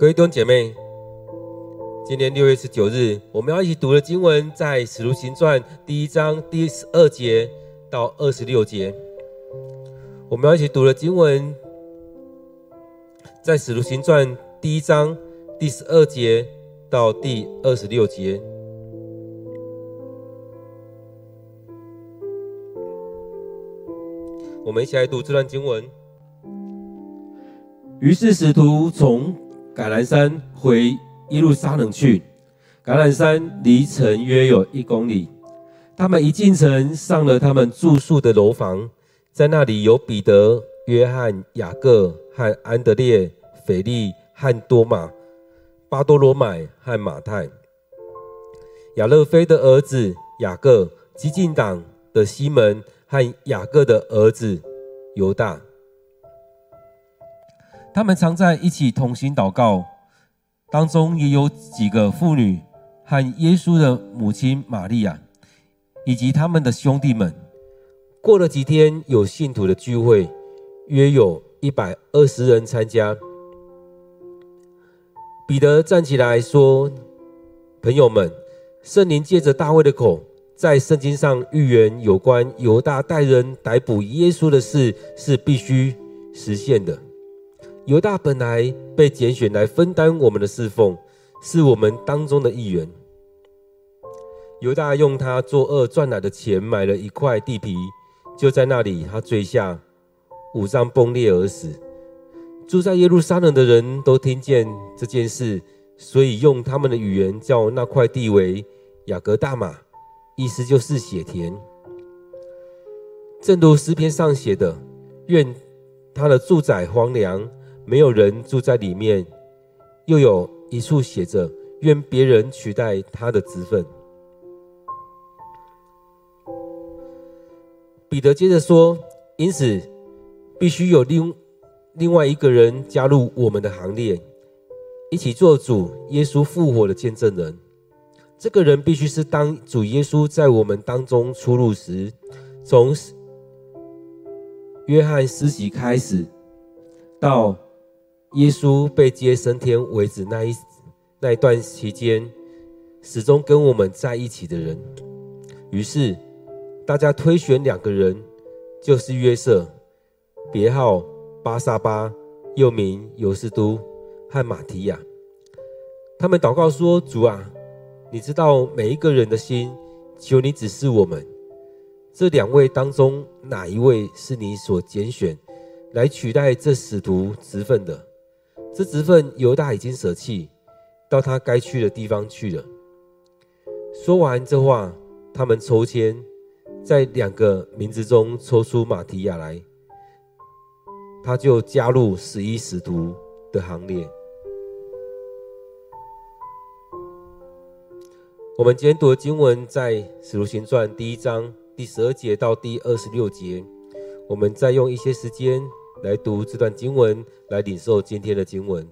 各位弟兄姐妹，今年六月十九日，我们要一起读的经文在《使徒行传》第一章第十二节到二十六节。我们要一起读的经文在《使徒行传》第一章第十二节到第二十六节。我们一起来读这段经文。于是使徒从橄榄山回耶路撒冷去。橄榄山离城约有一公里。他们一进城，上了他们住宿的楼房，在那里有彼得、约翰、雅各和安德烈、腓力和多马、巴多罗买和马太、亚勒菲的儿子雅各、激进党的西门。和雅各的儿子犹大，他们常在一起同心祷告，当中也有几个妇女和耶稣的母亲玛利亚，以及他们的兄弟们。过了几天，有信徒的聚会，约有一百二十人参加。彼得站起来说：“朋友们，圣灵借着大卫的口。”在圣经上预言有关犹大带人逮捕耶稣的事是必须实现的。犹大本来被拣选来分担我们的侍奉，是我们当中的一员。犹大用他作恶赚来的钱买了一块地皮，就在那里他坠下，五脏崩裂而死。住在耶路撒冷的人都听见这件事，所以用他们的语言叫那块地为亚革大马。意思就是血田，正如诗篇上写的：“愿他的住宅荒凉，没有人住在里面。”又有一处写着：“愿别人取代他的职分。”彼得接着说：“因此，必须有另另外一个人加入我们的行列，一起做主耶稣复活的见证人。”这个人必须是当主耶稣在我们当中出入时，从约翰施洗开始，到耶稣被接升天为止那一那一段期间，始终跟我们在一起的人。于是大家推选两个人，就是约瑟，别号巴萨巴，又名犹斯都，和马提亚。他们祷告说：“主啊。”你知道每一个人的心，求你指示我们，这两位当中哪一位是你所拣选来取代这使徒职分的？这职分犹大已经舍弃，到他该去的地方去了。说完这话，他们抽签，在两个名字中抽出马提亚来，他就加入十一使徒的行列。我们今天读的经文在《使徒行传》第一章第十二节到第二十六节。我们再用一些时间来读这段经文，来领受今天的经文。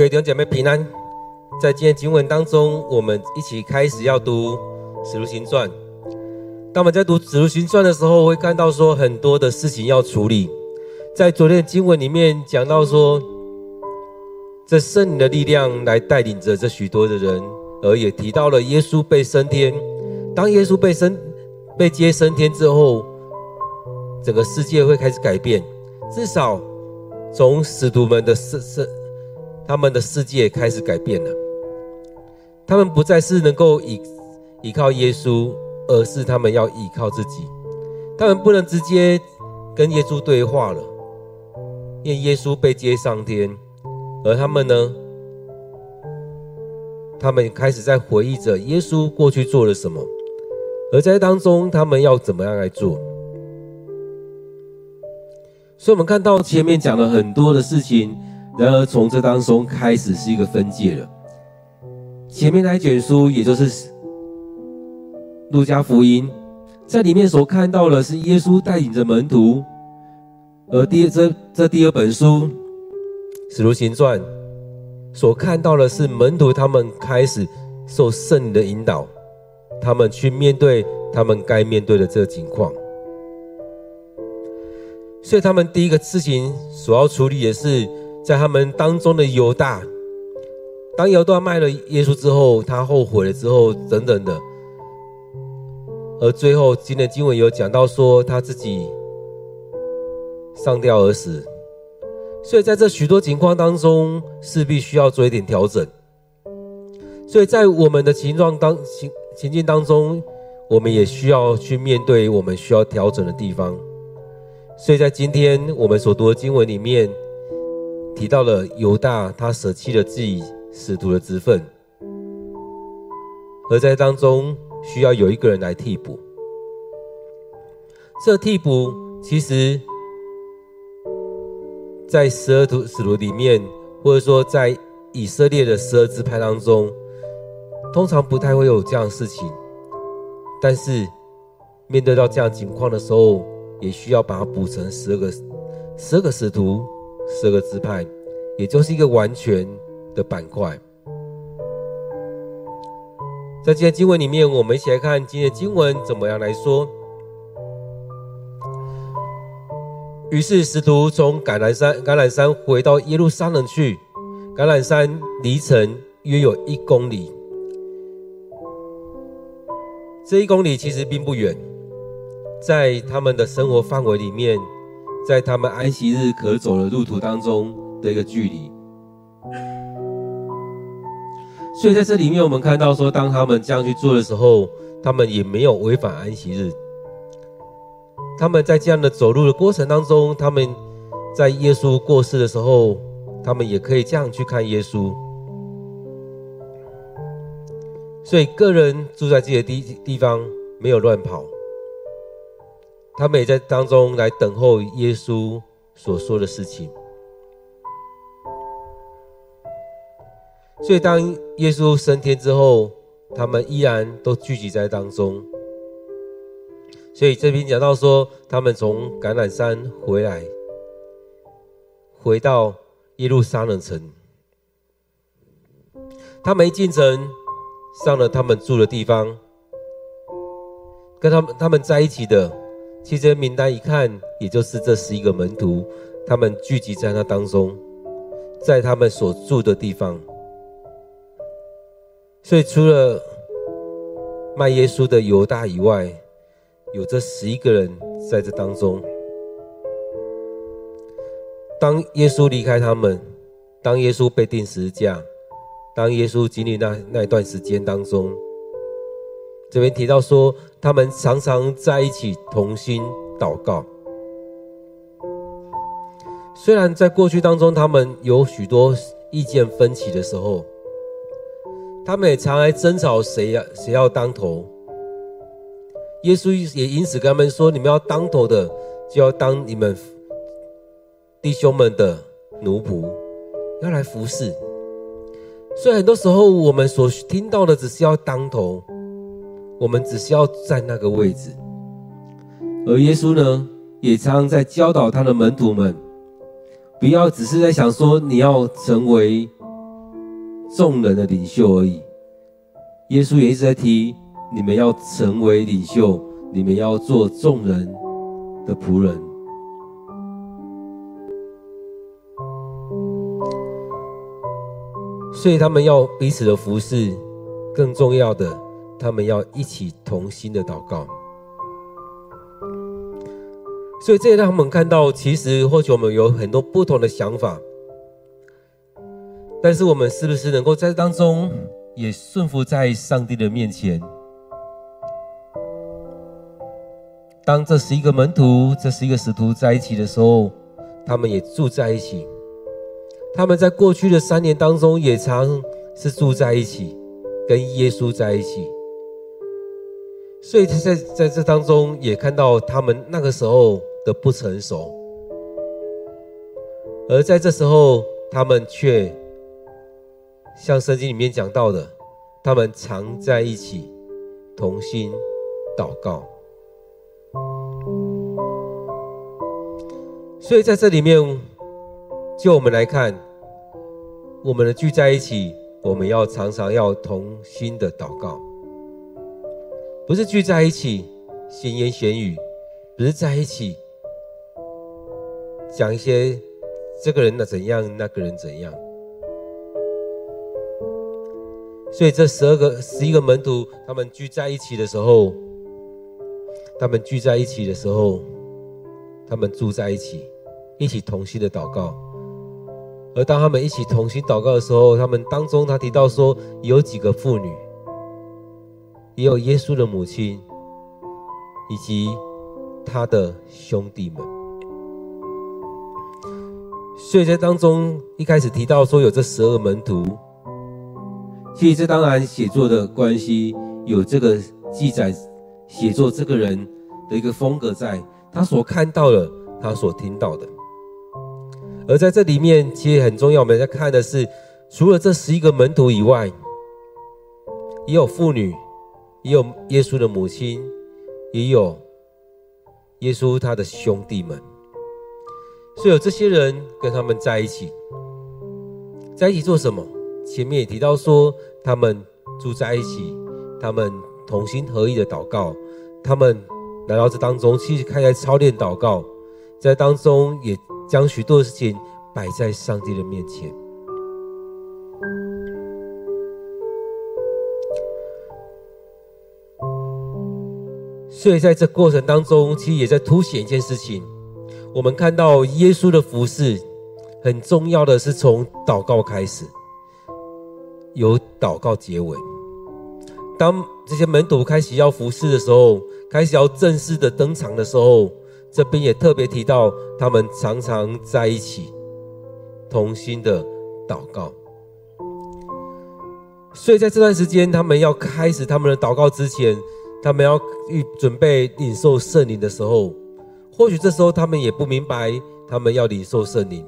各位弟兄姐妹平安，在今天经文当中，我们一起开始要读《使徒行传》。当我们在读《使徒行传》的时候，会看到说很多的事情要处理。在昨天的经文里面讲到说，这圣灵的力量来带领着这许多的人，而也提到了耶稣被升天。当耶稣被升、被接升天之后，整个世界会开始改变，至少从使徒们的世世。他们的世界开始改变了，他们不再是能够依依靠耶稣，而是他们要依靠自己。他们不能直接跟耶稣对话了，因为耶稣被接上天，而他们呢？他们开始在回忆着耶稣过去做了什么，而在当中他们要怎么样来做。所以，我们看到前面讲了很多的事情。然而，从这当中开始是一个分界了。前面那一卷书，也就是路加福音，在里面所看到的是耶稣带领着门徒；而第二这这第二本书使徒行传，所看到的是门徒他们开始受圣灵的引导，他们去面对他们该面对的这个情况。所以，他们第一个事情所要处理的是。在他们当中的犹大，当犹大卖了耶稣之后，他后悔了之后，等等的，而最后今天经文有讲到说他自己上吊而死，所以在这许多情况当中，势必需要做一点调整。所以在我们的情状当情情境当中，我们也需要去面对我们需要调整的地方。所以在今天我们所读的经文里面。提到了犹大，他舍弃了自己使徒的职分，而在当中需要有一个人来替补。这替补其实，在十二徒使徒里面，或者说在以色列的十二支派当中，通常不太会有这样的事情。但是面对到这样情况的时候，也需要把它补成十二个十二个使徒。十二个支派，也就是一个完全的板块。在今天经文里面，我们一起来看今天的经文怎么样来说。于是使徒从橄榄山橄榄山回到耶路撒冷去。橄榄山离城约有一公里，这一公里其实并不远，在他们的生活范围里面。在他们安息日可走的路途当中的一个距离，所以在这里面我们看到说，当他们这样去做的时候，他们也没有违反安息日。他们在这样的走路的过程当中，他们在耶稣过世的时候，他们也可以这样去看耶稣。所以个人住在自己的地地方，没有乱跑。他们也在当中来等候耶稣所说的事情，所以当耶稣升天之后，他们依然都聚集在当中。所以这边讲到说，他们从橄榄山回来，回到耶路撒冷城。他们一进城，上了他们住的地方，跟他们他们在一起的。其实名单一看，也就是这十一个门徒，他们聚集在那当中，在他们所住的地方。所以除了卖耶稣的犹大以外，有这十一个人在这当中。当耶稣离开他们，当耶稣被钉十字架，当耶稣经历那那一段时间当中。这边提到说，他们常常在一起同心祷告。虽然在过去当中，他们有许多意见分歧的时候，他们也常来争吵谁要谁要当头。耶稣也因此跟他们说：“你们要当头的，就要当你们弟兄们的奴仆，要来服侍。”所以很多时候，我们所听到的只是要当头。我们只需要在那个位置，而耶稣呢，也常常在教导他的门徒们，不要只是在想说你要成为众人的领袖而已。耶稣也一直在提，你们要成为领袖，你们要做众人的仆人。所以他们要彼此的服侍，更重要的，他们要一起同心的祷告。所以这也让他们看到，其实或许我们有很多不同的想法，但是我们是不是能够在当中也顺服在上帝的面前？当这十一个门徒、这十一个使徒在一起的时候，他们也住在一起。他们在过去的三年当中，也常是住在一起，跟耶稣在一起。所以他在在这当中也看到他们那个时候的不成熟，而在这时候，他们却像圣经里面讲到的，他们常在一起，同心祷告。所以在这里面。就我们来看，我们的聚在一起，我们要常常要同心的祷告，不是聚在一起闲言闲语，不是在一起讲一些这个人的怎样，那个人怎样。所以这十二个、十一个门徒，他们聚在一起的时候，他们聚在一起的时候，他们住在一起，一起同心的祷告。而当他们一起同心祷告的时候，他们当中他提到说，有几个妇女，也有耶稣的母亲，以及他的兄弟们。所以在当中一开始提到说有这十二门徒，其实这当然写作的关系有这个记载，写作这个人的一个风格在，他所看到的，他所听到的。而在这里面，其实很重要。我们在看的是，除了这十一个门徒以外，也有妇女，也有耶稣的母亲，也有耶稣他的兄弟们。所以有这些人跟他们在一起，在一起做什么？前面也提到说，他们住在一起，他们同心合意的祷告，他们来到这当中，其实开始操练祷告，在当中也。将许多事情摆在上帝的面前，所以在这过程当中，其实也在凸显一件事情。我们看到耶稣的服事，很重要的是从祷告开始，由祷告结尾。当这些门徒开始要服事的时候，开始要正式的登场的时候。这边也特别提到，他们常常在一起，同心的祷告。所以在这段时间，他们要开始他们的祷告之前，他们要预准备领受圣灵的时候，或许这时候他们也不明白他们要领受圣灵，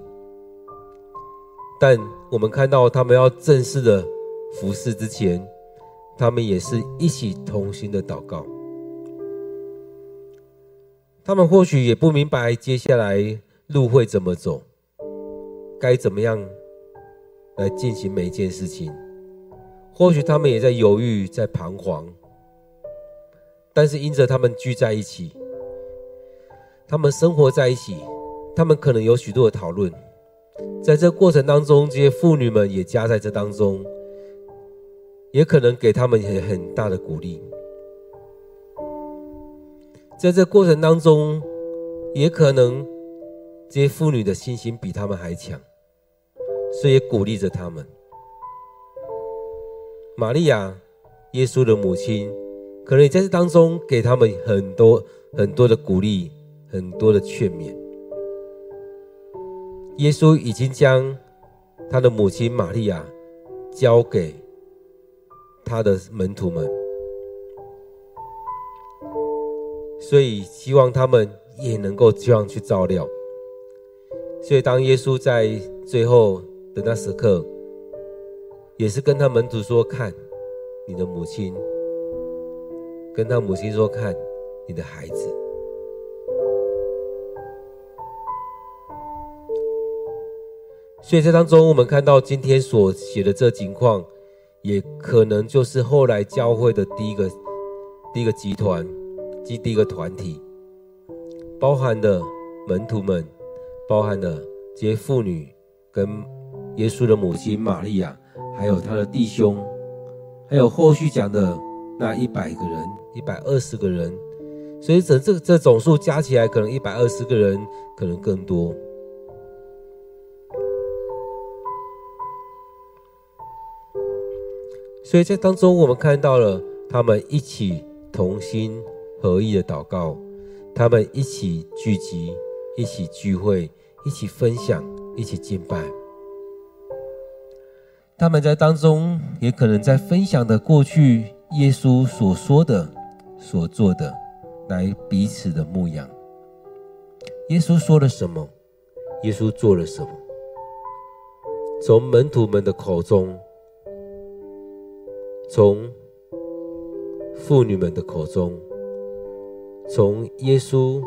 但我们看到他们要正式的服侍之前，他们也是一起同心的祷告。他们或许也不明白接下来路会怎么走，该怎么样来进行每一件事情。或许他们也在犹豫，在彷徨。但是因着他们聚在一起，他们生活在一起，他们可能有许多的讨论。在这过程当中，这些妇女们也加在这当中，也可能给他们很很大的鼓励。在这过程当中，也可能这些妇女的信心比他们还强，所以鼓励着他们。玛利亚，耶稣的母亲，可能你在这当中给他们很多很多的鼓励，很多的劝勉。耶稣已经将他的母亲玛利亚交给他的门徒们。所以希望他们也能够这样去照料。所以当耶稣在最后的那时刻，也是跟他门徒说：“看你的母亲。”跟他母亲说：“看你的孩子。”所以这当中，我们看到今天所写的这情况，也可能就是后来教会的第一个第一个集团及第一个团体，包含的门徒们，包含了这些妇女跟耶稣的母亲玛利亚，还有他的弟兄，还有后续讲的那一百个人，一百二十个人。所以整这这总数加起来，可能一百二十个人，可能更多。所以在当中，我们看到了他们一起同心合意的祷告，他们一起聚集，一起聚会，一起分享，一起敬拜。他们在当中也可能在分享的过去，耶稣所说的、所做的。来彼此的牧养。耶稣说了什么？耶稣做了什么？从门徒们的口中，从妇女们的口中，从耶稣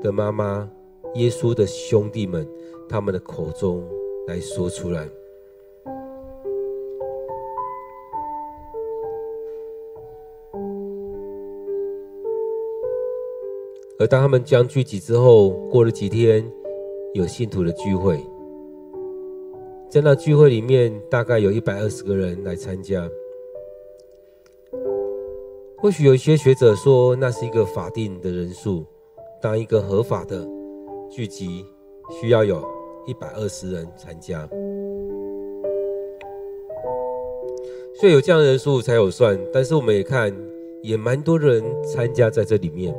的妈妈、耶稣的兄弟们他们的口中来说出来。而当他们将聚集之后，过了几天，有信徒的聚会，在那聚会里面，大概有一百二十个人来参加。或许有一些学者说，那是一个法定的人数，当一个合法的聚集，需要有一百二十人参加，所以有这样的人数才有算。但是我们也看，也蛮多人参加在这里面。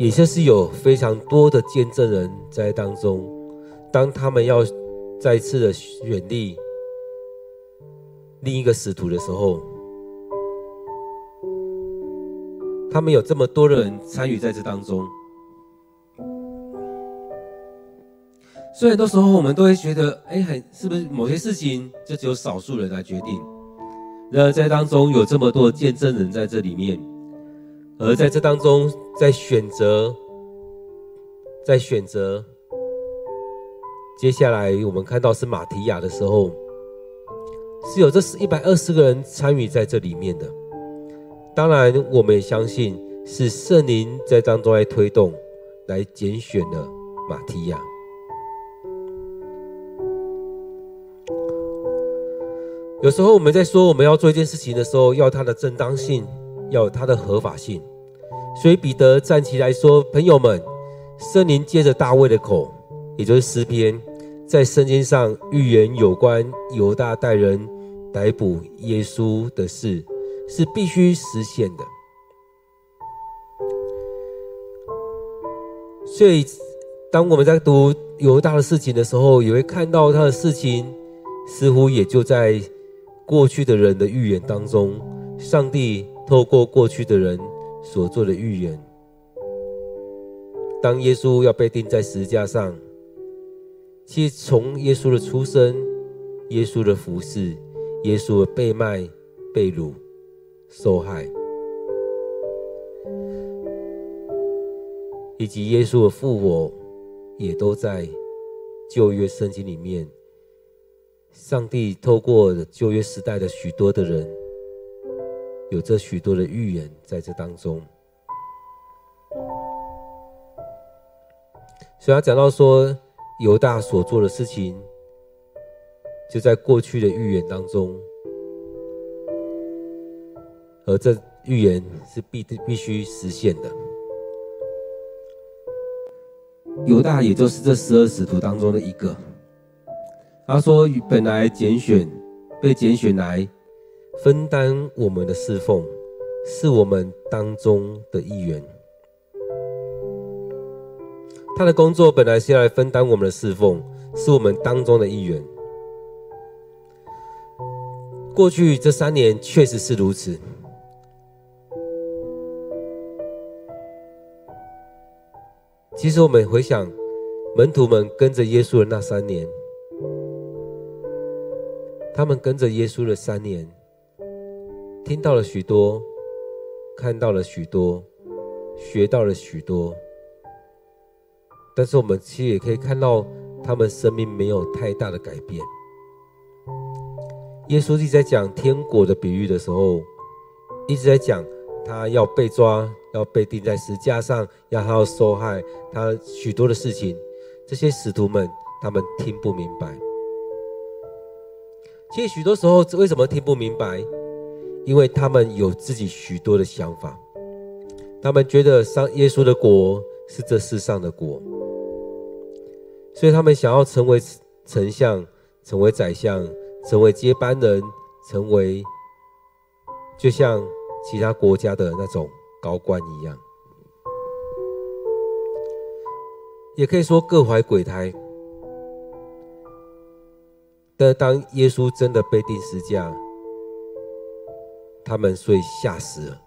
也就是有非常多的见证人在当中，当他们要再次的选立另一个使徒的时候，他们有这么多的人参与在这当中。所以很多时候我们都会觉得，哎，很是不是某些事情就只有少数人来决定？然而在当中有这么多见证人在这里面。而在这当中，在选择，在选择，接下来我们看到是马提亚的时候，是有这是一百二十个人参与在这里面的。当然，我们也相信是圣灵在当中来推动，来拣选了马提亚。有时候我们在说我们要做一件事情的时候，要它的正当性。要它的合法性，所以彼得站起来说：“朋友们，圣灵借着大卫的口，也就是诗篇，在圣经上预言有关犹大带人逮捕耶稣的事，是必须实现的。所以，当我们在读犹大的事情的时候，也会看到他的事情，似乎也就在过去的人的预言当中，上帝。”透过过去的人所做的预言，当耶稣要被钉在十字架上，其实从耶稣的出生、耶稣的服侍、耶稣的被卖、被掳、受害，以及耶稣的复活，也都在旧约圣经里面。上帝透过旧约时代的许多的人。有着许多的预言在这当中，所以他讲到说，犹大所做的事情，就在过去的预言当中，而这预言是必必须实现的。犹大也就是这十二使徒当中的一个，他说本来拣选，被拣选来。分担我们的侍奉，是我们当中的一员。他的工作本来是要来分担我们的侍奉，是我们当中的一员。过去这三年确实是如此。其实我们回想，门徒们跟着耶稣的那三年，他们跟着耶稣的三年。听到了许多，看到了许多，学到了许多。但是我们其实也可以看到，他们生命没有太大的改变。耶稣一直在讲天国的比喻的时候，一直在讲他要被抓，要被钉在十字架上，要他受害，他许多的事情，这些使徒们他们听不明白。其实许多时候，为什么听不明白？因为他们有自己许多的想法，他们觉得上耶稣的国是这世上的国，所以他们想要成为丞相，成为宰相，成为接班人，成为就像其他国家的那种高官一样，也可以说各怀鬼胎。但当耶稣真的被钉十字架，他们所以吓死了。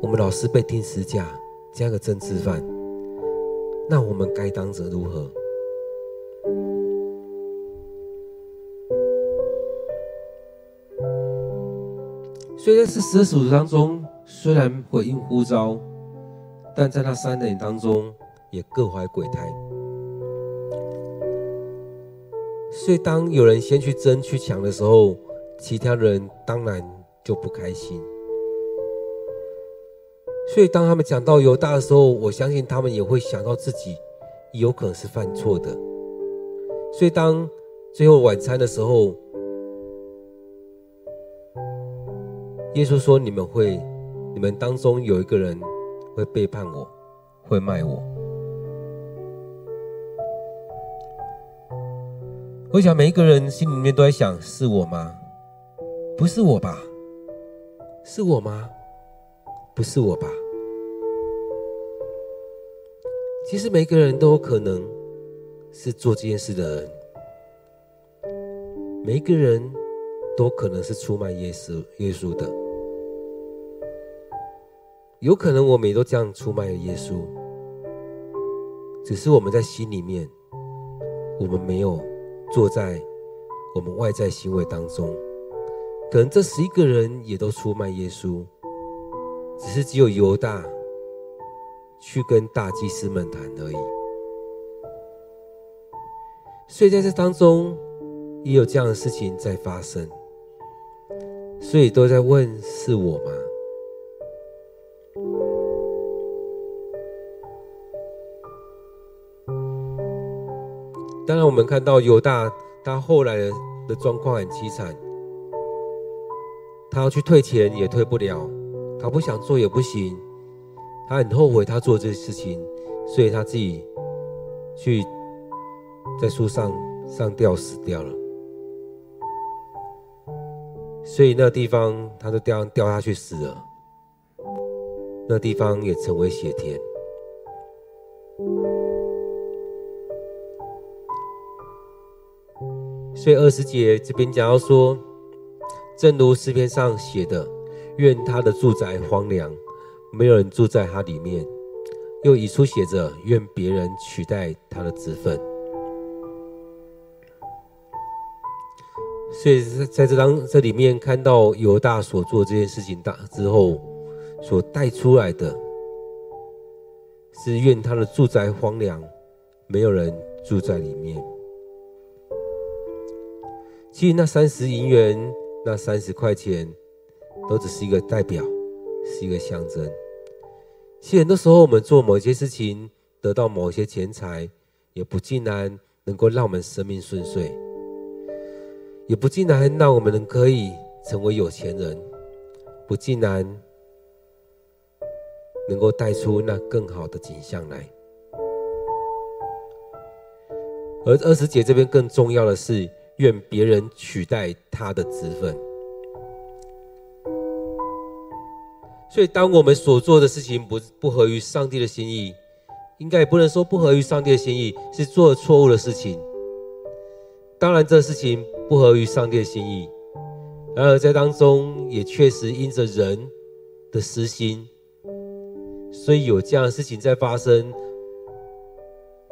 我们老师被钉十字架，这样的政治犯，那我们该当者如何？所以在这十二使徒当中，虽然回应呼召，但在那三年当中也各怀鬼胎。所以，当有人先去争去抢的时候，其他人当然就不开心。所以，当他们讲到犹大的时候，我相信他们也会想到自己有可能是犯错的。所以，当最后晚餐的时候，耶稣说：“你们会，你们当中有一个人会背叛我，会卖我。”我想每一个人心里面都在想：是我吗？不是我吧？是我吗？不是我吧？其实每一个人都有可能是做这件事的人，每一个人都可能是出卖耶稣耶稣的，有可能我们也都这样出卖了耶稣，只是我们在心里面，我们没有。坐在我们外在行为当中，可能这十一个人也都出卖耶稣，只是只有犹大去跟大祭司们谈而已。所以在这当中也有这样的事情在发生，所以都在问：是我吗？当然，我们看到犹大，他后来的状况很凄惨。他要去退钱也退不了，他不想做也不行，他很后悔他做这些事情，所以他自己去在树上上吊死掉了。所以那地方他就掉掉下去死了，那地方也成为血田。所以二十节这边讲到说，正如诗篇上写的，愿他的住宅荒凉，没有人住在他里面；又以书写着，愿别人取代他的职分。所以在在这张这里面看到犹大所做这件事情大之后，所带出来的，是愿他的住宅荒凉，没有人住在里面。其实那三十银元，那三十块钱，都只是一个代表，是一个象征。其实很多时候，我们做某些事情，得到某些钱财，也不尽然能够让我们生命顺遂，也不尽然让我们能可以成为有钱人，不尽然能够带出那更好的景象来。而二十节这边更重要的是。愿别人取代他的职分。所以，当我们所做的事情不不合于上帝的心意，应该也不能说不合于上帝的心意，是做了错误的事情。当然，这事情不合于上帝的心意，然而在当中也确实因着人的私心，所以有这样的事情在发生，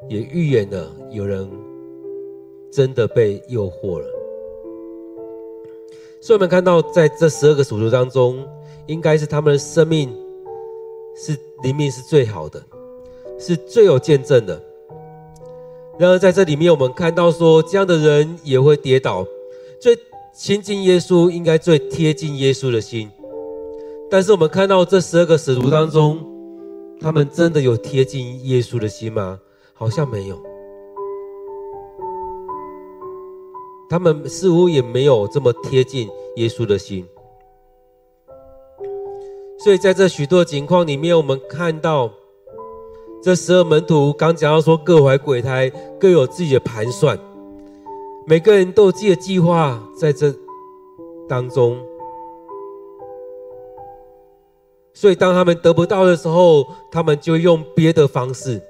也预言了有人。真的被诱惑了，所以我们看到，在这十二个属徒当中，应该是他们的生命是灵命是最好的，是最有见证的。然而在这里面，我们看到说，这样的人也会跌倒。最亲近耶稣，应该最贴近耶稣的心。但是我们看到这十二个使徒当中，他们真的有贴近耶稣的心吗？好像没有。他们似乎也没有这么贴近耶稣的心。所以在这许多情况里面，我们看到这十二门徒刚讲到说，各怀鬼胎，各有自己的盘算，每个人都有自己的计划在这当中。所以当他们得不到的时候，他们就用别的方式，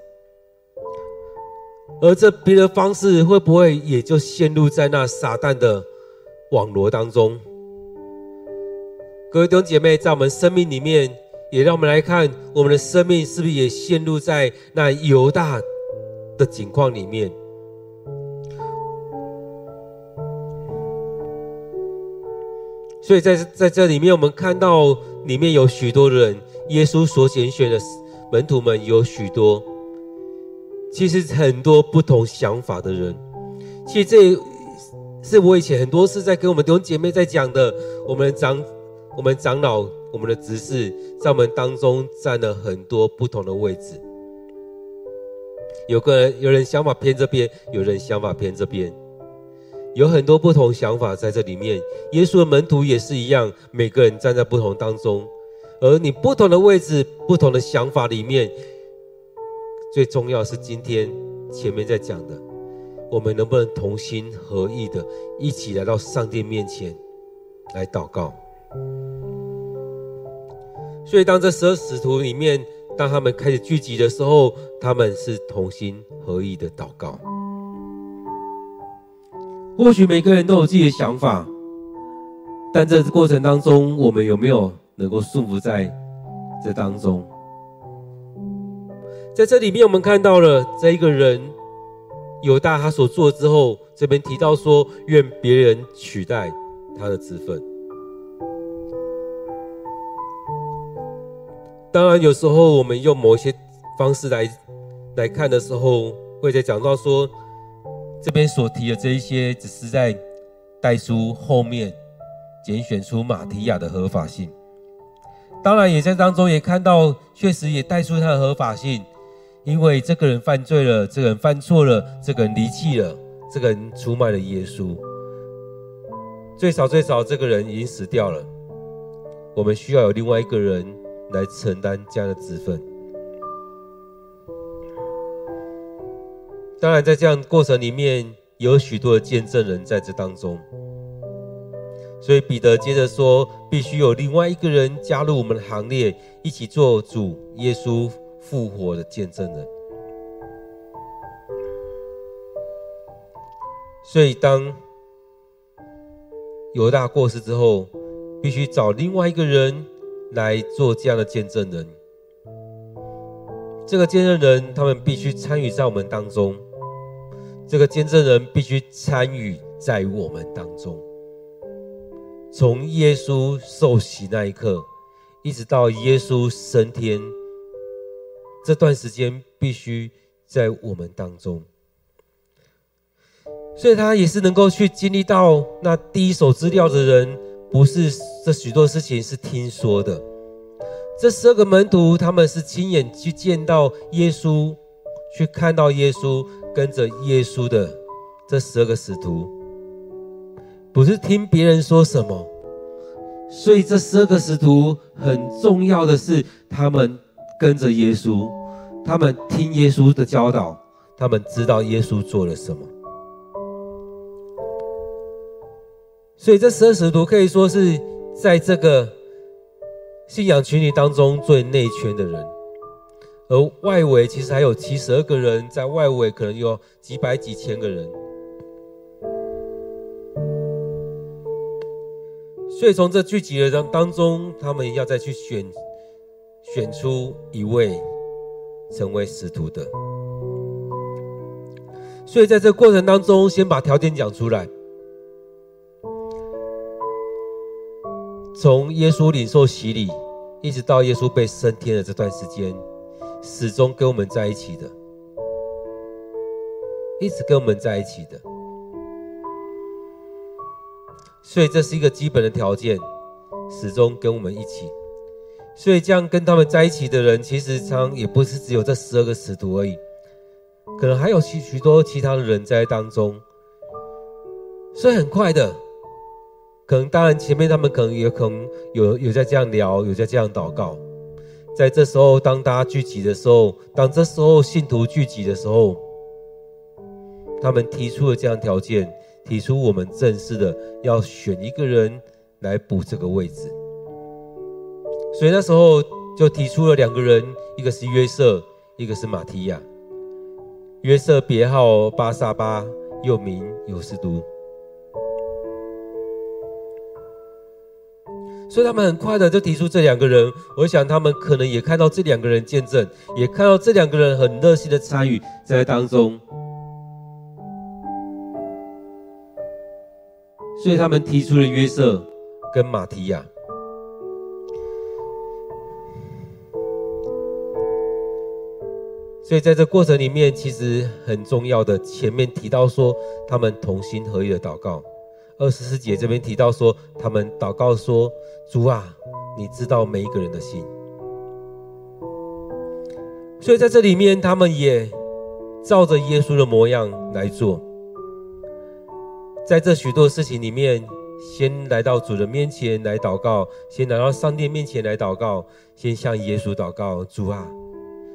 而这别的方式会不会也就陷入在那撒旦的网罗当中？各位弟兄姐妹，在我们生命里面，也让我们来看，我们的生命是不是也陷入在那犹大的境况里面？所以在在这里面，我们看到里面有许多人，耶稣所拣选的门徒们有许多，其实很多不同想法的人。其实这是我以前很多次在跟我们弟兄姐妹在讲的，我们长。我们长老，我们的执事，在我们当中占了很多不同的位置。有个人，有人想法偏这边，有人想法偏这边，有很多不同想法在这里面。耶稣的门徒也是一样，每个人站在不同当中，而你不同的位置、不同的想法里面，最重要是今天前面在讲的，我们能不能同心合意的，一起来到上帝面前来祷告。所以，当这十二使徒里面，当他们开始聚集的时候，他们是同心合意的祷告。或许每个人都有自己的想法，但这过程当中，我们有没有能够顺服在这当中？在这里面，我们看到了这一个人犹大他所做之后，这边提到说，愿别人取代他的职分。当然，有时候我们用某一些方式来来看的时候，会在讲到说，这边所提的这一些，只是在带出后面拣选出马提亚的合法性。当然，也在当中也看到，确实也带出他的合法性，因为这个人犯罪了，这个人犯错了，这个人离弃了，这个人出卖了耶稣。最少最少，这个人已经死掉了。我们需要有另外一个人。来承担这样的职分。当然，在这样过程里面，有许多的见证人在这当中。所以彼得接着说，必须有另外一个人加入我们的行列，一起做主耶稣复活的见证人。所以当犹大过世之后，必须找另外一个人。来做这样的见证人，这个见证人他们必须参与在我们当中，这个见证人必须参与在我们当中，从耶稣受洗那一刻，一直到耶稣升天，这段时间必须在我们当中，所以他也是能够去经历到那第一手资料的人。不是这许多事情是听说的，这十二个门徒他们是亲眼去见到耶稣，去看到耶稣，跟着耶稣的这十二个使徒，不是听别人说什么。所以这十二个使徒很重要的是，他们跟着耶稣，他们听耶稣的教导，他们知道耶稣做了什么。所以这十二使徒可以说是在这个信仰群体当中最内圈的人，而外围其实还有七十二个人，在外围可能有几百几千个人。所以从这聚集的人当中，他们要再去选选出一位成为使徒的。所以在这过程当中，先把条件讲出来。从耶稣领受洗礼，一直到耶稣被升天的这段时间，始终跟我们在一起的，一直跟我们在一起的。所以这是一个基本的条件，始终跟我们一起。所以这样跟他们在一起的人，其实常也不是只有这十二个使徒而已，可能还有许许多其他的人在当中。所以很快的，可能当然前面他们可能也可能有有在这样聊，有在这样祷告。在这时候，当大家聚集的时候，当这时候信徒聚集的时候，他们提出了这样条件。提出我们正式的要选一个人来补这个位置，所以那时候就提出了两个人，一个是约瑟，一个是马提亚。约瑟别号巴萨巴，又名犹斯都。所以他们很快的就提出这两个人，我想他们可能也看到这两个人见证，也看到这两个人很热心的参与在当中。所以他们提出了约瑟跟马提亚。所以在这过程里面，其实很重要的，前面提到说他们同心合意的祷告。二十四节这边提到说，他们祷告说：“主啊，你知道每一个人的心。”所以在这里面，他们也照着耶稣的模样来做。在这许多事情里面，先来到主的面前来祷告，先来到上帝面前来祷告，先向耶稣祷告。主啊，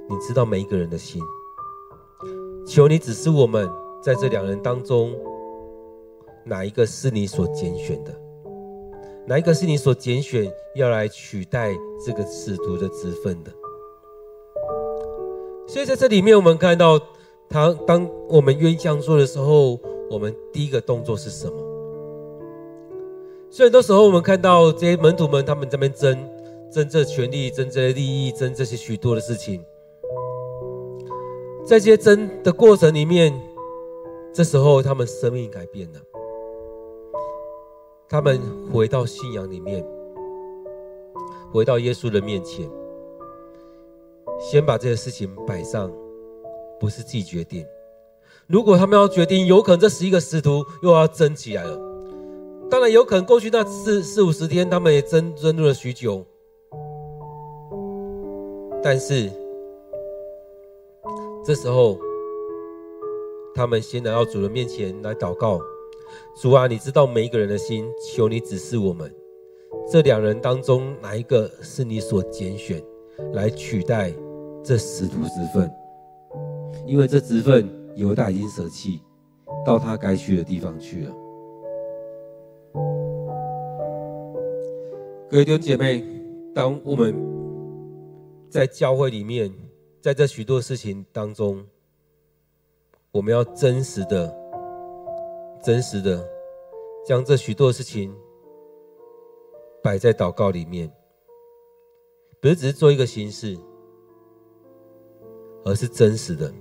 你知道每一个人的心，求你指示我们，在这两人当中，哪一个是你所拣选的？哪一个是你所拣选要来取代这个使徒的职分的？所以在这里面，我们看到他，当我们愿意这样做的时候。我们第一个动作是什么？所以很多时候，我们看到这些门徒们，他们这边争，争这权力，争这利益，争这些许多的事情。在这些争的过程里面，这时候他们生命改变了，他们回到信仰里面，回到耶稣的面前，先把这些事情摆上，不是自己决定。如果他们要决定，有可能这十一个使徒又要争起来了。当然，有可能过去那四四五十天，他们也争争论了许久。但是这时候，他们先来到主的面前来祷告：“主啊，你知道每一个人的心，求你指示我们，这两人当中哪一个是你所拣选来取代这使徒之分？因为这职分。”犹大已经舍弃，到他该去的地方去了。各位弟兄姐妹，当我们在教会里面，在这许多事情当中，我们要真实的、真实的将这许多事情摆在祷告里面，不是只是做一个形式，而是真实的。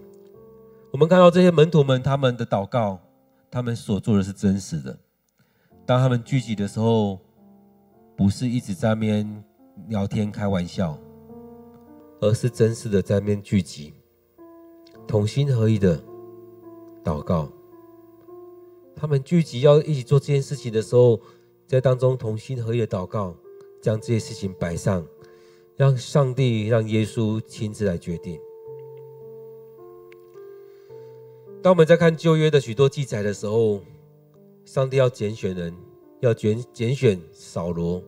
我们看到这些门徒们，他们的祷告，他们所做的是真实的。当他们聚集的时候，不是一直在面聊天开玩笑，而是真实的在那边聚集，同心合意的祷告。他们聚集要一起做这件事情的时候，在当中同心合意的祷告，将这些事情摆上，让上帝、让耶稣亲自来决定。当我们在看旧约的许多记载的时候，上帝要拣选人，要拣拣选扫罗，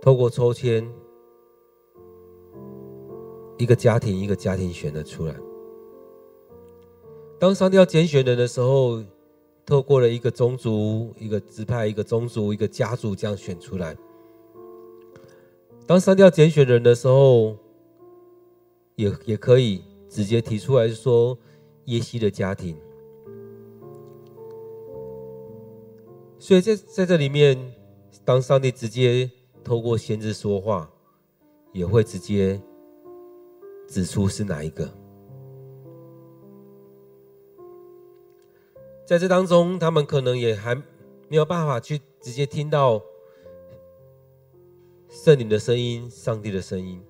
透过抽签，一个家庭一个家庭选了出来。当上帝要拣选人的时候，透过了一个宗族、一个支派、一个宗族、一个家族这样选出来。当上帝要拣选人的时候，也也可以。直接提出来说，耶西的家庭。所以在在这里面，当上帝直接透过先知说话，也会直接指出是哪一个。在这当中，他们可能也还没有办法去直接听到圣灵的声音、上帝的声音。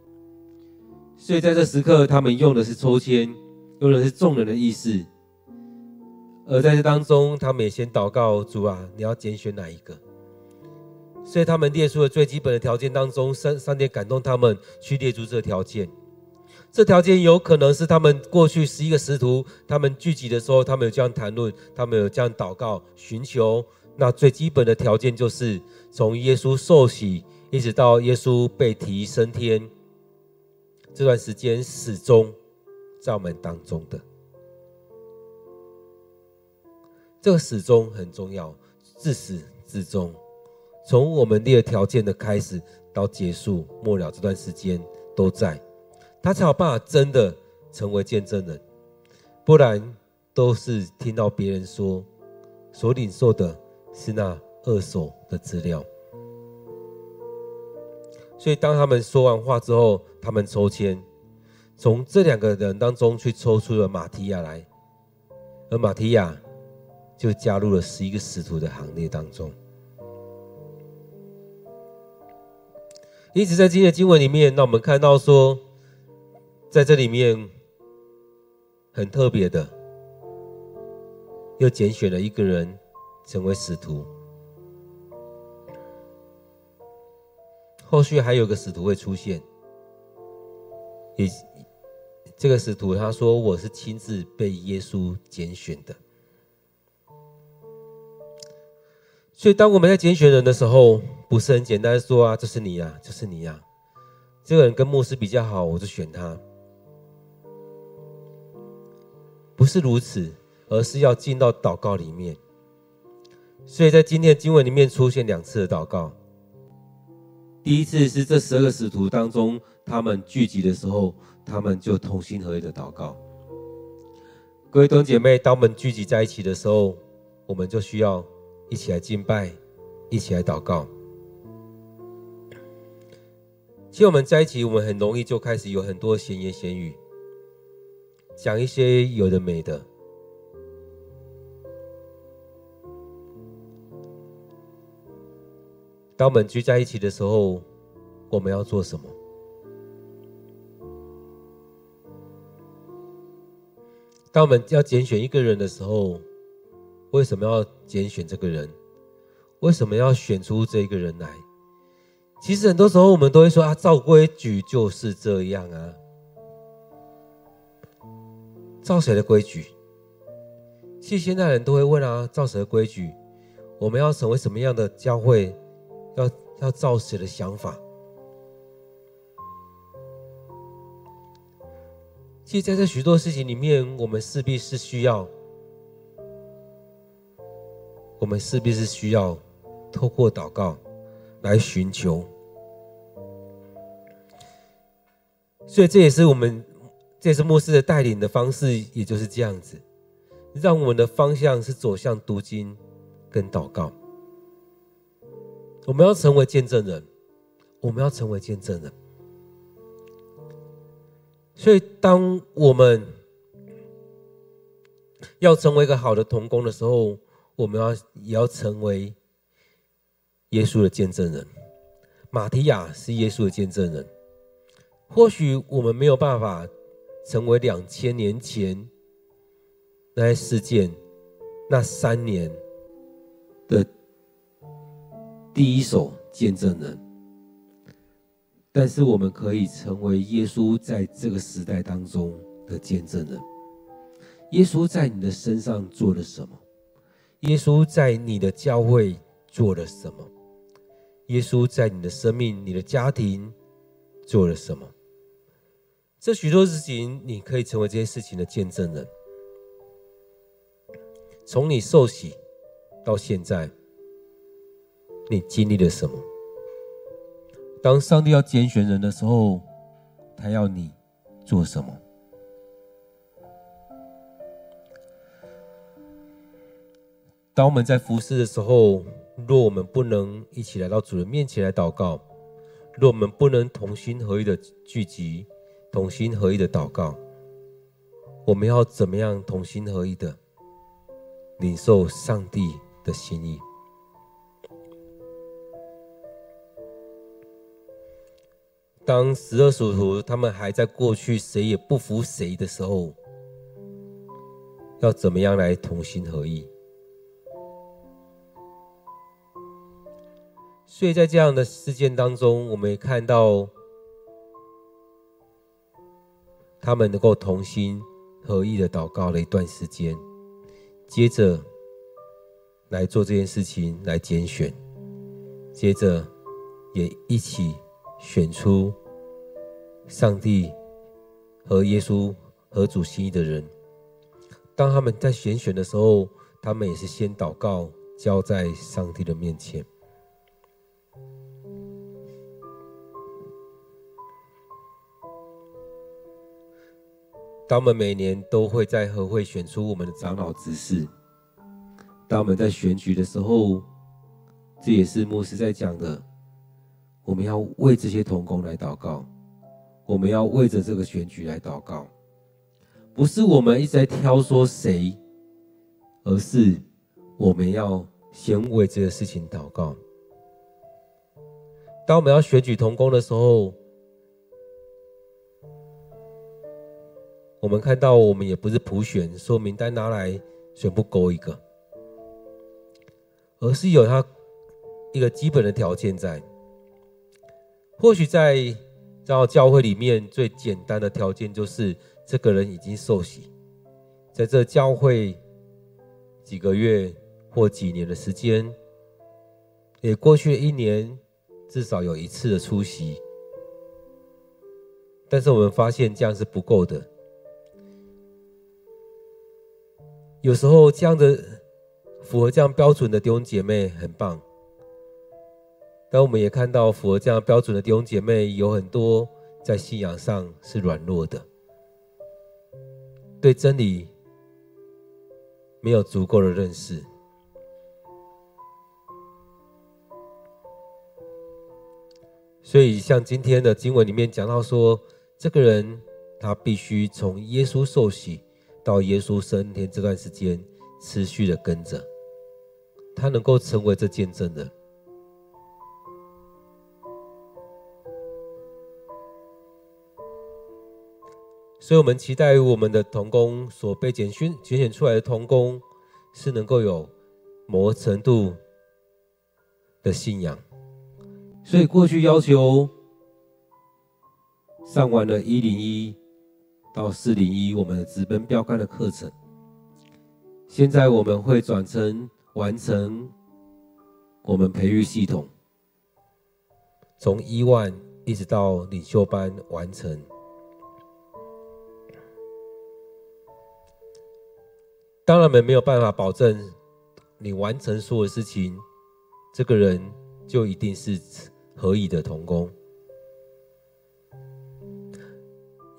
所以在这时刻，他们用的是抽签，用的是众人的意思。而在这当中，他们也先祷告主啊，你要拣选哪一个？所以他们列出了最基本的条件当中，上上帝感动他们去列出这条件。这条件有可能是他们过去十一个使徒，他们聚集的时候，他们有这样谈论，他们有这样祷告寻求。那最基本的条件就是从耶稣受洗一直到耶稣被提升天这段时间，始终在我们当中的。这个始终很重要，自始至终，从我们列条件的开始到结束末了这段时间都在。他才有办法真的成为见证人，不然都是听到别人说，所领受的是那二手的资料。所以当他们说完话之后，他们抽签，从这两个人当中去抽出了马提亚来，而马提亚就加入了十一个使徒的行列当中。一直，在今天的经文里面，那我们看到说。在这里面，很特别的，又拣选了一个人成为使徒。后续还有个使徒会出现，也这个使徒他说：“我是亲自被耶稣拣选的。”所以，当我们在拣选人的时候，不是很简单说啊，这是你呀，这是你呀，这个人跟牧师比较好，我就选他。不是如此，而是要进到祷告里面。所以在今天的经文里面出现两次的祷告。第一次是这十二个使徒当中，他们聚集的时候，他们就同心合意的祷告。各位弟兄姐妹，当我们聚集在一起的时候，我们就需要一起来敬拜，一起来祷告。其实我们在一起，我们很容易就开始有很多闲言闲语。讲一些有的没的。当我们聚在一起的时候，我们要做什么？当我们要拣选一个人的时候，为什么要拣选这个人？为什么要选出这一个人来？其实很多时候我们都会说啊，照规矩就是这样啊。照谁的规矩？其实现在人都会问啊，照谁的规矩？我们要成为什么样的教会？要要照谁的想法？其实在这许多事情里面，我们势必是需要，我们势必是需要透过祷告来寻求。所以这也是我们。这是牧师的带领的方式，也就是这样子，让我们的方向是走向读经跟祷告。我们要成为见证人，我们要成为见证人。所以，当我们要成为一个好的童工的时候，我们要也要成为耶稣的见证人。马提亚是耶稣的见证人，或许我们没有办法。成为两千年前那些事件那三年的第一手见证人，但是我们可以成为耶稣在这个时代当中的见证人。耶稣在你的身上做了什么？耶稣在你的教会做了什么？耶稣在你的生命、你的家庭做了什么？这许多事情，你可以成为这些事情的见证人。从你受洗到现在，你经历了什么？当上帝要拣选人的时候，他要你做什么？当我们在服侍的时候，若我们不能一起来到主人面前来祷告，若我们不能同心合意的聚集，同心合意的祷告，我们要怎么样同心合意的领受上帝的心意？当十二使徒他们还在过去谁也不服谁的时候，要怎么样来同心合意。所以在这样的事件当中，我们看到他们能够同心合意的祷告了一段时间，接着来做这件事情来拣选，接着也一起选出上帝和耶稣和主心意的人。当他们在选选的时候，他们也是先祷告，交在上帝的面前。当我们每年都会在和会选出我们的长老执事，当我们在选举的时候，这也是牧师在讲的。我们要为这些同工来祷告，我们要为着这个选举来祷告，不是我们一直在挑说谁，而是我们要先为这个事情祷告。当我们要选举同工的时候，我们看到，我们也不是普选，说名单拿来选不勾一个，而是有他一个基本的条件在。或许在这教会里面，最简单的条件就是这个人已经受洗，在这教会几个月或几年的时间，也过去了一年，至少有一次的出席。但是我们发现这样是不够的。有时候这样的符合这样标准的弟兄姐妹很棒，但我们也看到符合这样标准的弟兄姐妹有很多在信仰上是软弱的，对真理没有足够的认识，所以像今天的经文里面讲到说，这个人他必须从耶稣受洗。到耶稣升天这段时间，持续的跟着他，能够成为这见证的。所以，我们期待我们的童工所被拣选、拣选出来的童工，是能够有某程度的信仰。所以，过去要求上完了一零一。到四零一，我们的直奔标杆的课程，现在我们会转成完成我们培育系统，从一万一直到领袖班完成。当然，我们没有办法保证你完成所有事情，这个人就一定是合意的同工。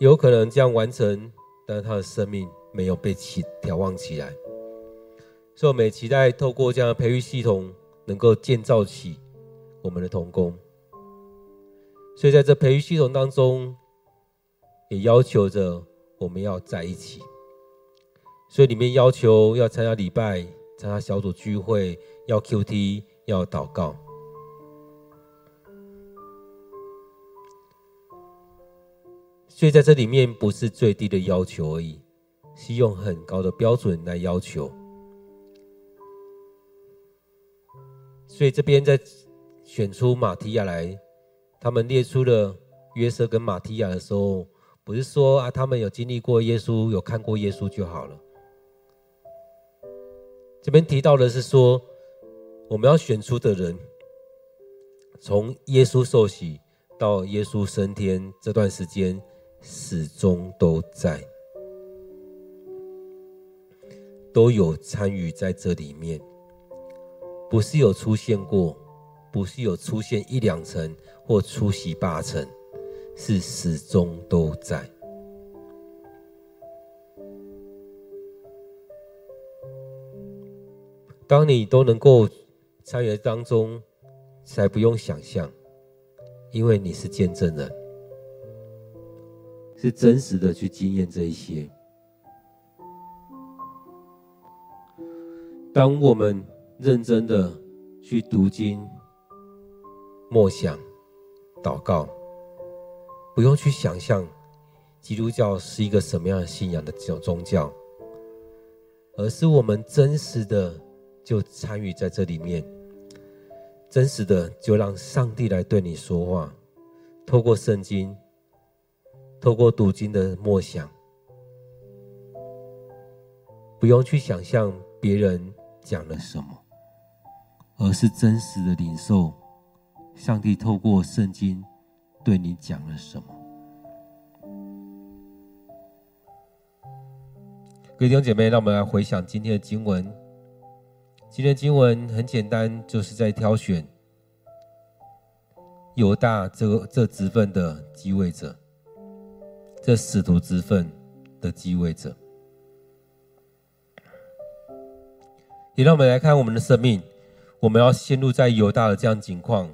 有可能这样完成，但是他的生命没有被起眺望起来，所以我们也期待透过这样的培育系统，能够建造起我们的童工。所以在这培育系统当中，也要求着我们要在一起。所以里面要求要参加礼拜、参加小组聚会、要 QT、要祷告。所以在这里面不是最低的要求而已，是用很高的标准来要求。所以这边在选出马提亚来，他们列出了约瑟跟马提亚的时候，不是说啊他们有经历过耶稣，有看过耶稣就好了。这边提到的是说，我们要选出的人，从耶稣受洗到耶稣升天这段时间。始终都在，都有参与在这里面，不是有出现过，不是有出现一两层或出席八层，是始终都在。当你都能够参与当中，才不用想象，因为你是见证人。是真实的去经验这一些。当我们认真的去读经、默想、祷告，不用去想象基督教是一个什么样的信仰的这种宗教，而是我们真实的就参与在这里面，真实的就让上帝来对你说话，透过圣经，透过读经的默想，不用去想象别人讲了什么，而是真实的领受上帝透过圣经对你讲了什么。各位弟兄姐妹，让我们来回想今天的经文。今天的经文很简单，就是在挑选犹大这个这职分的继位者，这使徒之分的继位者。也让我们来看我们的生命，我们要陷入在犹大的这样境况，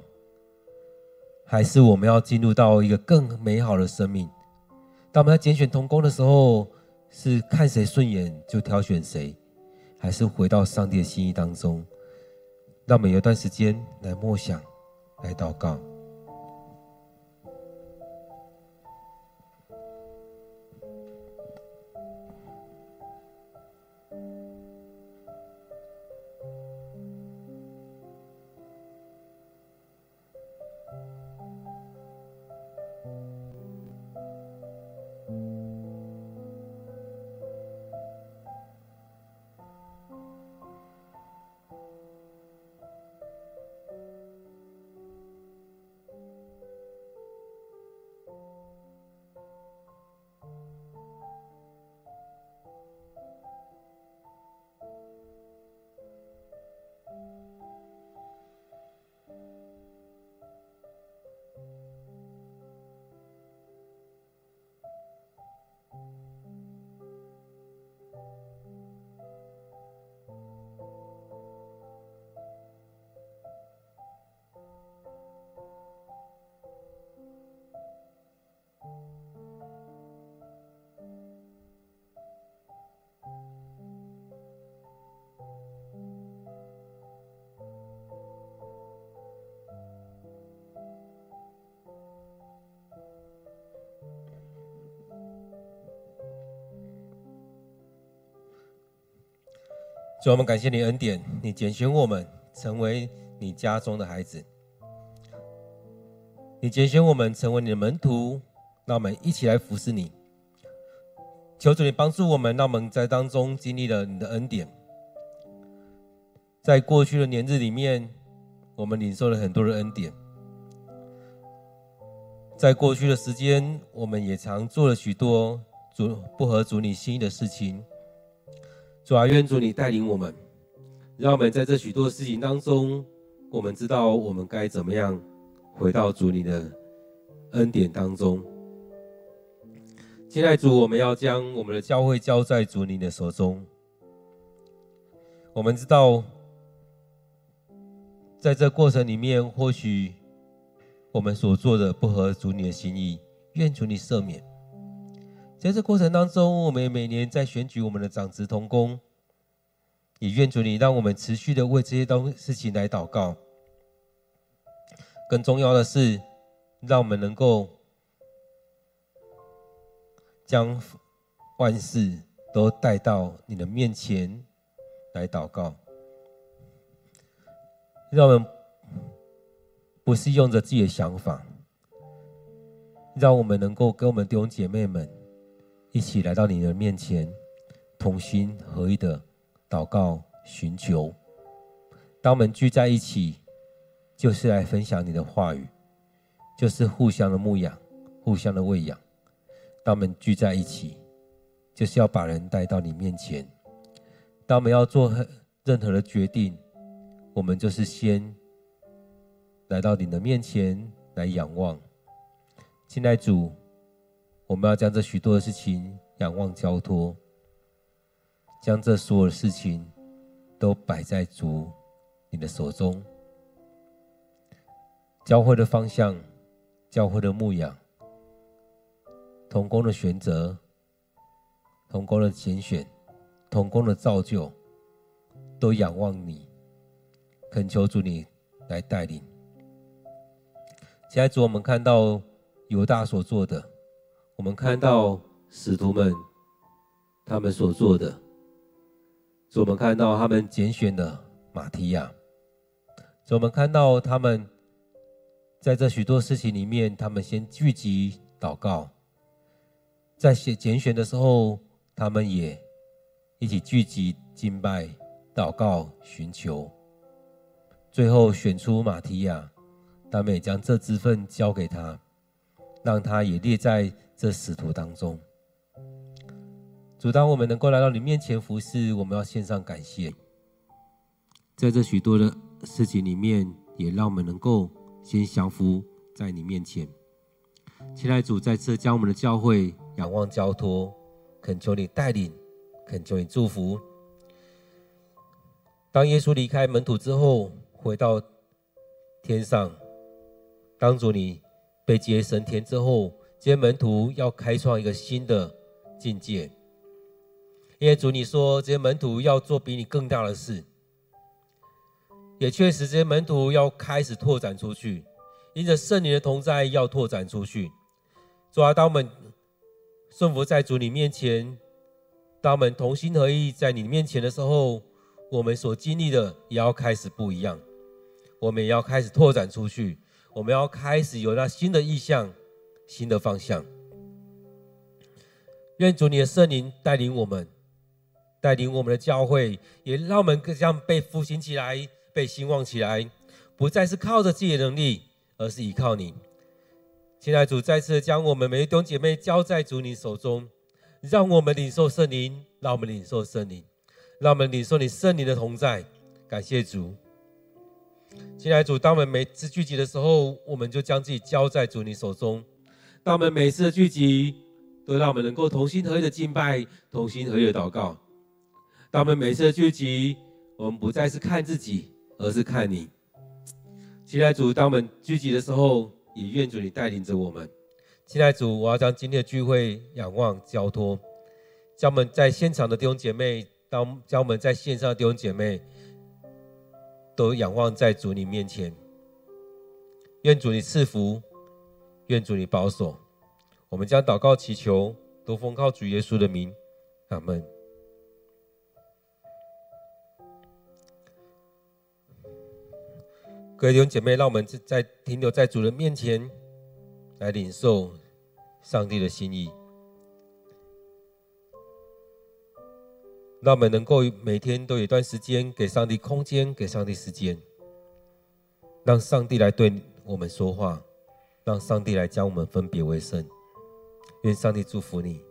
还是我们要进入到一个更美好的生命？当我们在拣选同工的时候，是看谁顺眼就挑选谁，还是回到上帝的心意当中？让我们有一段时间来默想，来祷告。主，我们感谢你恩典，你拣选我们成为你家中的孩子，你拣选我们成为你的门徒，让我们一起来服侍你。求主你帮助我们，让我们在当中经历了你的恩典。在过去的年日里面，我们领受了很多的恩典。在过去的时间，我们也常做了许多主不合主你心意的事情。主啊，愿主你带领我们，让我们在这许多事情当中，我们知道我们该怎么样回到主你的恩典当中。亲爱主，我们要将我们的教会交在主你的手中。我们知道，在这过程里面，或许我们所做的不合主你的心意，愿主你赦免。在这过程当中，我们每年在选举我们的长子同工，也愿主你让我们持续的为这些东事情来祷告。更重要的是，让我们能够将万事都带到你的面前来祷告，让我们不是用着自己的想法，让我们能够跟我们弟兄姐妹们。一起来到你的面前，同心合一的祷告寻求。当我们聚在一起，就是来分享你的话语，就是互相的牧养，互相的喂养。当我们聚在一起，就是要把人带到你面前。当我们要做任何的决定，我们就是先来到你的面前来仰望。亲爱主。我们要将这许多的事情仰望交托，将这所有的事情都摆在主你的手中。教会的方向，教会的牧养，同工的选择，同工的拣选，同工的造就，都仰望你，恳求主你来带领。现在主，我们看到犹大所做的。我们看到使徒们他们所做的，主，我们看到他们拣选的马提亚，主，我们看到他们在这许多事情里面，他们先聚集祷告，在选拣选的时候，他们也一起聚集敬拜、祷告、寻求，最后选出马提亚，他们也将这支份交给他，让他也列在这使徒当中。主，当我们能够来到你面前服侍，我们要献上感谢。在这许多的事情里面，也让我们能够先降服在你面前。亲爱主，再次将我们的教会仰望交托，恳求你带领，恳求你祝福。当耶稣离开门徒之后，回到天上，当主你被接升天之后，这些门徒要开创一个新的境界。因为主你说，这些门徒要做比你更大的事，也确实这些门徒要开始拓展出去，因着圣灵的同在要拓展出去。主啊，当我们顺服在主你面前，当我们同心合意在你面前的时候，我们所经历的也要开始不一样，我们也要开始拓展出去，我们要开始有那新的意向、新的方向。愿主你的圣灵带领我们。带领我们的教会，也让我们这样被复兴起来，被兴旺起来，不再是靠着自己的能力，而是依靠你。现在主，再次将我们每一弟兄姐妹交在主你手中，让我们领受圣灵，让我们领受圣灵，让我们领受你圣灵的同在。感谢主。亲爱的主，当我们每次聚集的时候，我们就将自己交在主你手中。当我们每次聚集，都让我们能够同心合意的敬拜，同心合意的祷告。当我们每次聚集，我们不再是看自己，而是看你。亲爱的主，当我们聚集的时候，也愿主你带领着我们。亲爱的主，我要将今天的聚会仰望交托，将我们在现场的弟兄姐妹，当将我们在线上的弟兄姐妹，都仰望在主你面前。愿主你赐福，愿主你保守。我们将祷告祈求，都奉靠主耶稣的名，阿门。各位弟兄姐妹，让我们在停留在主人面前，来领受上帝的心意。让我们能够每天都有一段时间给上帝空间，给上帝时间，让上帝来对我们说话，让上帝来将我们分别为圣。愿上帝祝福你。